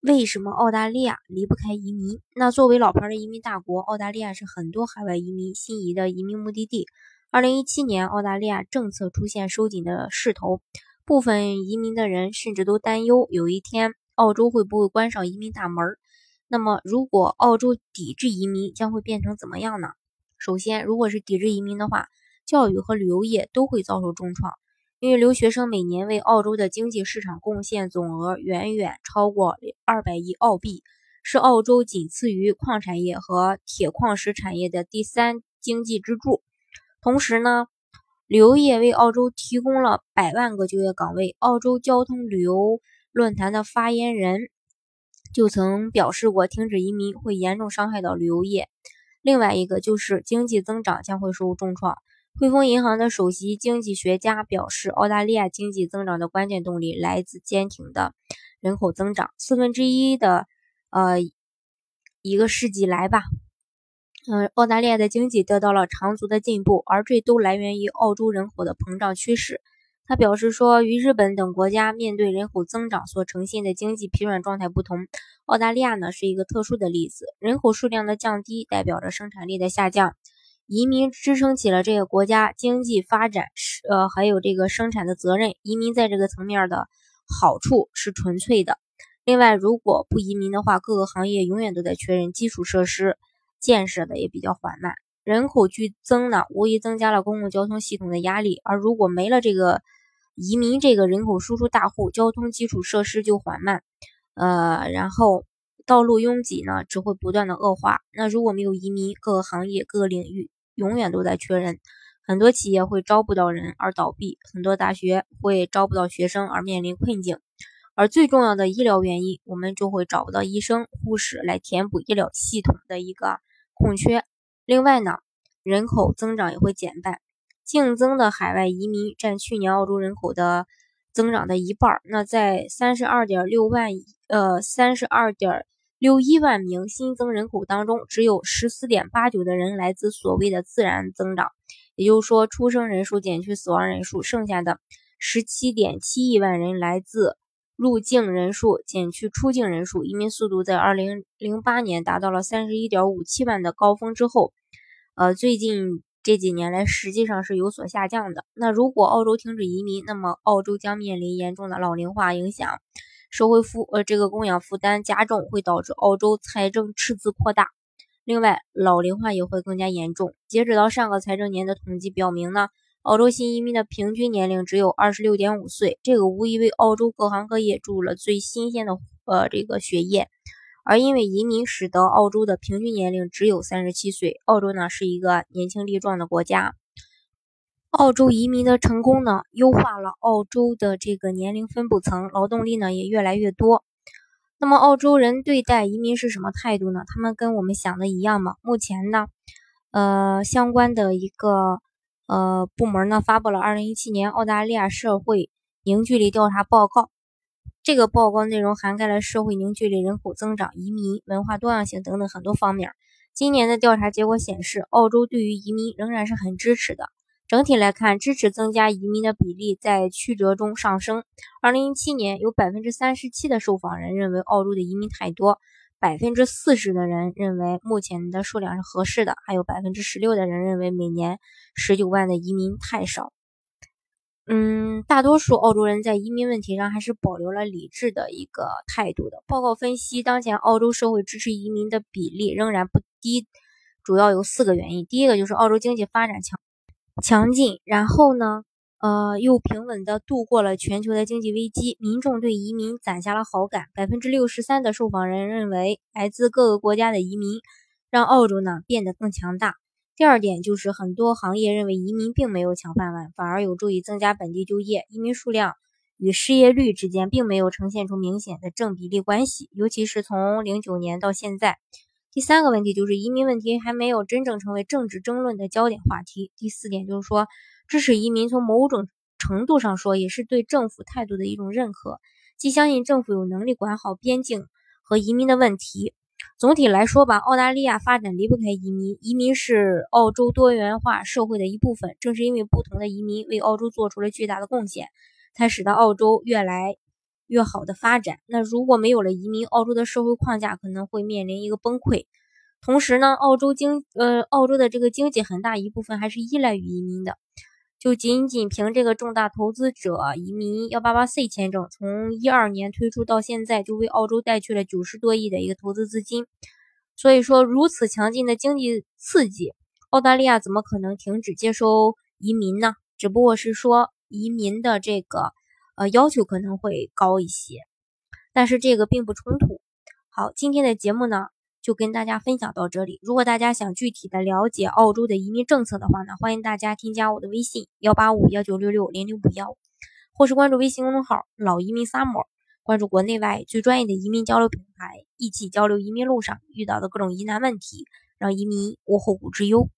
为什么澳大利亚离不开移民？那作为老牌的移民大国，澳大利亚是很多海外移民心仪的移民目的地。二零一七年，澳大利亚政策出现收紧的势头，部分移民的人甚至都担忧，有一天澳洲会不会关上移民大门？那么，如果澳洲抵制移民，将会变成怎么样呢？首先，如果是抵制移民的话，教育和旅游业都会遭受重创。因为留学生每年为澳洲的经济市场贡献总额远远超过二百亿澳币，是澳洲仅次于矿产业和铁矿石产业的第三经济支柱。同时呢，旅游业为澳洲提供了百万个就业岗位。澳洲交通旅游论坛的发言人就曾表示过，停止移民会严重伤害到旅游业。另外一个就是经济增长将会受重创。汇丰银行的首席经济学家表示，澳大利亚经济增长的关键动力来自坚挺的人口增长。四分之一的，呃，一个世纪来吧，嗯，澳大利亚的经济得到了长足的进步，而这都来源于澳洲人口的膨胀趋势。他表示说，与日本等国家面对人口增长所呈现的经济疲软状态不同，澳大利亚呢是一个特殊的例子。人口数量的降低代表着生产力的下降。移民支撑起了这个国家经济发展，是呃，还有这个生产的责任。移民在这个层面的好处是纯粹的。另外，如果不移民的话，各个行业永远都在缺人，基础设施建设的也比较缓慢。人口剧增呢，无疑增加了公共交通系统的压力。而如果没了这个移民这个人口输出大户，交通基础设施就缓慢，呃，然后道路拥挤呢，只会不断的恶化。那如果没有移民，各个行业、各个领域。永远都在缺人，很多企业会招不到人而倒闭，很多大学会招不到学生而面临困境，而最重要的医疗原因，我们就会找不到医生、护士来填补医疗系统的一个空缺。另外呢，人口增长也会减半，竞争的海外移民占去年澳洲人口的增长的一半儿。那在三十二点六万，呃，三十二点。六一万名新增人口当中，只有十四点八九的人来自所谓的自然增长，也就是说，出生人数减去死亡人数，剩下的十七点七亿万人来自入境人数减去出境人数。移民速度在二零零八年达到了三十一点五七万的高峰之后，呃，最近这几年来实际上是有所下降的。那如果澳洲停止移民，那么澳洲将面临严重的老龄化影响。社会负呃这个供养负担加重，会导致澳洲财政赤字扩大。另外，老龄化也会更加严重。截止到上个财政年的统计表明呢，澳洲新移民的平均年龄只有二十六点五岁，这个无疑为澳洲各行各业注入了最新鲜的呃这个血液。而因为移民，使得澳洲的平均年龄只有三十七岁。澳洲呢是一个年轻力壮的国家。澳洲移民的成功呢，优化了澳洲的这个年龄分布层，劳动力呢也越来越多。那么澳洲人对待移民是什么态度呢？他们跟我们想的一样吗？目前呢，呃，相关的一个呃部门呢发布了二零一七年澳大利亚社会凝聚力调查报告。这个报告内容涵盖了社会凝聚力、人口增长、移民、文化多样性等等很多方面。今年的调查结果显示，澳洲对于移民仍然是很支持的。整体来看，支持增加移民的比例在曲折中上升。二零一七年，有百分之三十七的受访人认为澳洲的移民太多，百分之四十的人认为目前的数量是合适的，还有百分之十六的人认为每年十九万的移民太少。嗯，大多数澳洲人在移民问题上还是保留了理智的一个态度的。报告分析，当前澳洲社会支持移民的比例仍然不低，主要有四个原因。第一个就是澳洲经济发展强。强劲，然后呢，呃，又平稳地度过了全球的经济危机，民众对移民攒下了好感。百分之六十三的受访人认为，来自各个国家的移民让澳洲呢变得更强大。第二点就是，很多行业认为移民并没有抢饭碗，反而有助于增加本地就业。移民数量与失业率之间并没有呈现出明显的正比例关系，尤其是从零九年到现在，第三个问题就是移民问题还没有真正成为政治争论的焦点话题。第四点就是说，支持移民从某种程度上说也是对政府态度的一种认可，既相信政府有能力管好边境和移民的问题。总体来说吧，澳大利亚发展离不开移民，移民是澳洲多元化社会的一部分。正是因为不同的移民为澳洲做出了巨大的贡献，才使得澳洲越来。越好的发展，那如果没有了移民，澳洲的社会框架可能会面临一个崩溃。同时呢，澳洲经呃，澳洲的这个经济很大一部分还是依赖于移民的。就仅仅凭这个重大投资者移民幺八八 C 签证，从一二年推出到现在，就为澳洲带去了九十多亿的一个投资资金。所以说，如此强劲的经济刺激，澳大利亚怎么可能停止接收移民呢？只不过是说移民的这个。呃，要求可能会高一些，但是这个并不冲突。好，今天的节目呢，就跟大家分享到这里。如果大家想具体的了解澳洲的移民政策的话呢，欢迎大家添加我的微信幺八五幺九六六零零五幺，或是关注微信公众号“老移民 summer”，关注国内外最专业的移民交流平台，一起交流移民路上遇到的各种疑难问题，让移民无后顾之忧。